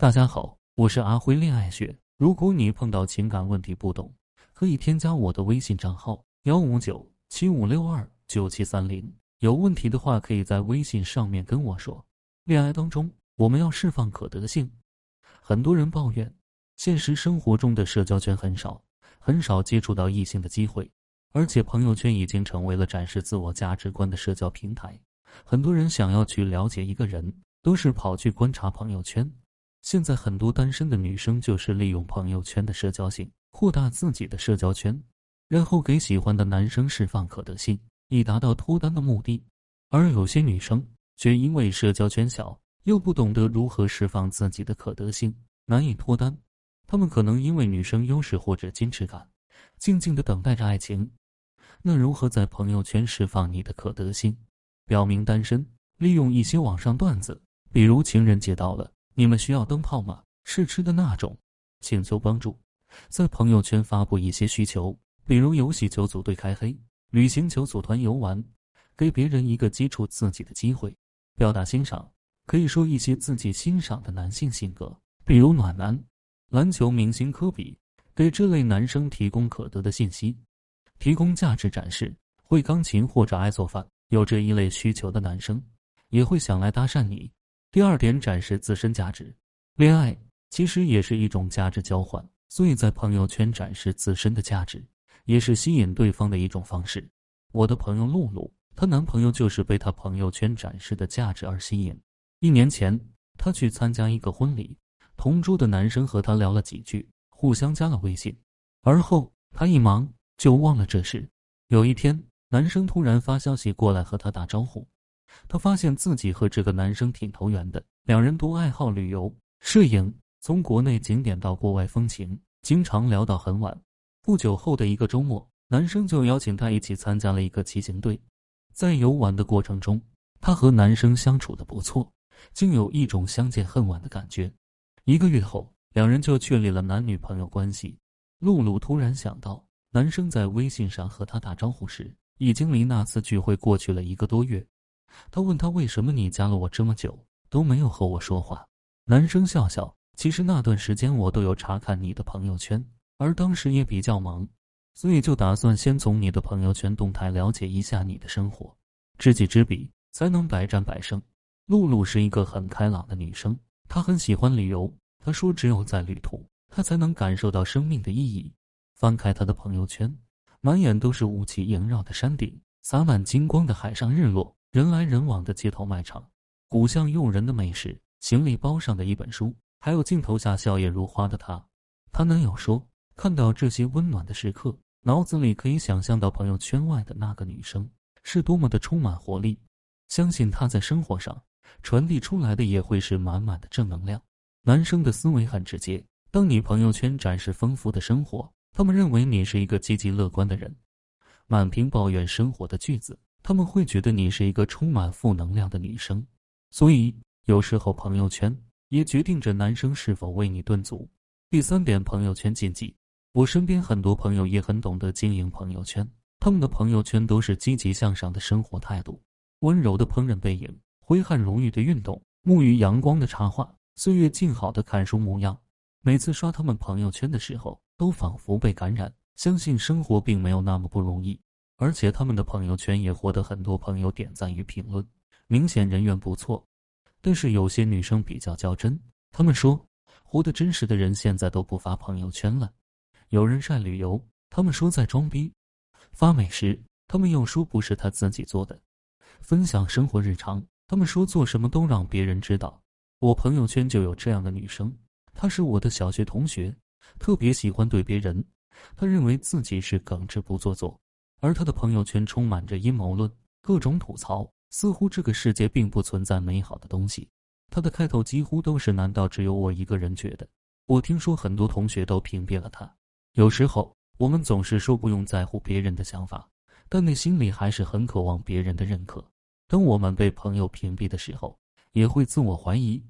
大家好，我是阿辉恋爱学。如果你碰到情感问题不懂，可以添加我的微信账号幺五九七五六二九七三零。有问题的话，可以在微信上面跟我说。恋爱当中，我们要释放可得性。很多人抱怨，现实生活中的社交圈很少，很少接触到异性的机会，而且朋友圈已经成为了展示自我价值观的社交平台。很多人想要去了解一个人，都是跑去观察朋友圈。现在很多单身的女生就是利用朋友圈的社交性，扩大自己的社交圈，然后给喜欢的男生释放可得性。以达到脱单的目的，而有些女生却因为社交圈小，又不懂得如何释放自己的可得性，难以脱单。她们可能因为女生优势或者矜持感，静静的等待着爱情。那如何在朋友圈释放你的可得性，表明单身？利用一些网上段子，比如情人节到了，你们需要灯泡吗？试吃的那种，请求帮助，在朋友圈发布一些需求，比如游戏求组队开黑。旅行求组团游玩，给别人一个接触自己的机会，表达欣赏，可以说一些自己欣赏的男性性格，比如暖男、篮球明星科比，给这类男生提供可得的信息，提供价值展示。会钢琴或者爱做饭，有这一类需求的男生，也会想来搭讪你。第二点，展示自身价值。恋爱其实也是一种价值交换，所以在朋友圈展示自身的价值。也是吸引对方的一种方式。我的朋友露露，她男朋友就是被她朋友圈展示的价值而吸引。一年前，她去参加一个婚礼，同桌的男生和她聊了几句，互相加了微信。而后，她一忙就忘了这事。有一天，男生突然发消息过来和她打招呼，她发现自己和这个男生挺投缘的，两人都爱好旅游、摄影，从国内景点到国外风情，经常聊到很晚。不久后的一个周末，男生就邀请她一起参加了一个骑行队。在游玩的过程中，她和男生相处的不错，竟有一种相见恨晚的感觉。一个月后，两人就确立了男女朋友关系。露露突然想到，男生在微信上和她打招呼时，已经离那次聚会过去了一个多月。他问他：“为什么你加了我这么久都没有和我说话？”男生笑笑：“其实那段时间我都有查看你的朋友圈。”而当时也比较忙，所以就打算先从你的朋友圈动态了解一下你的生活。知己知彼，才能百战百胜。露露是一个很开朗的女生，她很喜欢旅游。她说，只有在旅途，她才能感受到生命的意义。翻开她的朋友圈，满眼都是雾气萦绕的山顶，洒满金光的海上日落，人来人往的街头卖场，古香诱人的美食，行李包上的一本书，还有镜头下笑靥如花的她。她男友说。看到这些温暖的时刻，脑子里可以想象到朋友圈外的那个女生是多么的充满活力。相信她在生活上传递出来的也会是满满的正能量。男生的思维很直接，当你朋友圈展示丰富的生活，他们认为你是一个积极乐观的人；满屏抱怨生活的句子，他们会觉得你是一个充满负能量的女生。所以，有时候朋友圈也决定着男生是否为你顿足。第三点，朋友圈禁忌。我身边很多朋友也很懂得经营朋友圈，他们的朋友圈都是积极向上的生活态度，温柔的烹饪背影，挥汗如雨的运动，沐浴阳光的插画，岁月静好的看书模样。每次刷他们朋友圈的时候，都仿佛被感染，相信生活并没有那么不容易。而且他们的朋友圈也获得很多朋友点赞与评论，明显人缘不错。但是有些女生比较较真，她们说，活得真实的人现在都不发朋友圈了。有人晒旅游，他们说在装逼；发美食，他们又说不是他自己做的；分享生活日常，他们说做什么都让别人知道。我朋友圈就有这样的女生，她是我的小学同学，特别喜欢对别人。她认为自己是耿直不做作，而他的朋友圈充满着阴谋论，各种吐槽，似乎这个世界并不存在美好的东西。他的开头几乎都是“难道只有我一个人觉得？”我听说很多同学都屏蔽了他。有时候，我们总是说不用在乎别人的想法，但内心里还是很渴望别人的认可。当我们被朋友屏蔽的时候，也会自我怀疑。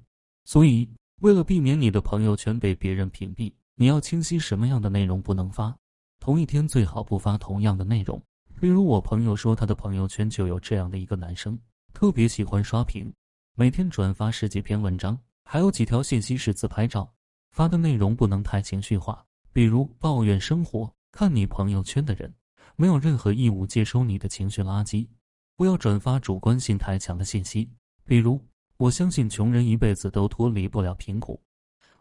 所以，为了避免你的朋友圈被别人屏蔽，你要清晰什么样的内容不能发。同一天最好不发同样的内容。比如，我朋友说他的朋友圈就有这样的一个男生，特别喜欢刷屏，每天转发十几篇文章。还有几条信息是自拍照，发的内容不能太情绪化，比如抱怨生活。看你朋友圈的人，没有任何义务接收你的情绪垃圾。不要转发主观性太强的信息，比如“我相信穷人一辈子都脱离不了贫苦”，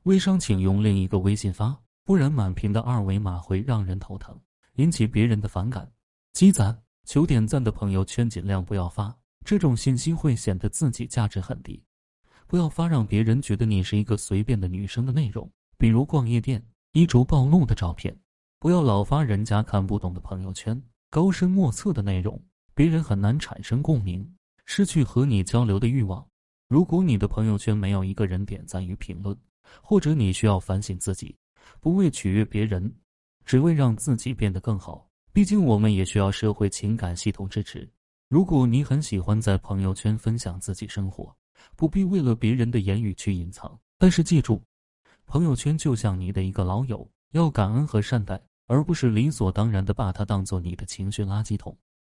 微商请用另一个微信发，不然满屏的二维码会让人头疼，引起别人的反感。积攒求点赞的朋友圈尽量不要发，这种信息会显得自己价值很低。不要发让别人觉得你是一个随便的女生的内容，比如逛夜店、衣着暴露的照片。不要老发人家看不懂的朋友圈，高深莫测的内容，别人很难产生共鸣，失去和你交流的欲望。如果你的朋友圈没有一个人点赞与评论，或者你需要反省自己，不为取悦别人，只为让自己变得更好。毕竟我们也需要社会情感系统支持。如果你很喜欢在朋友圈分享自己生活，不必为了别人的言语去隐藏。但是记住，朋友圈就像你的一个老友，要感恩和善待。而不是理所当然的把它当做你的情绪垃圾桶。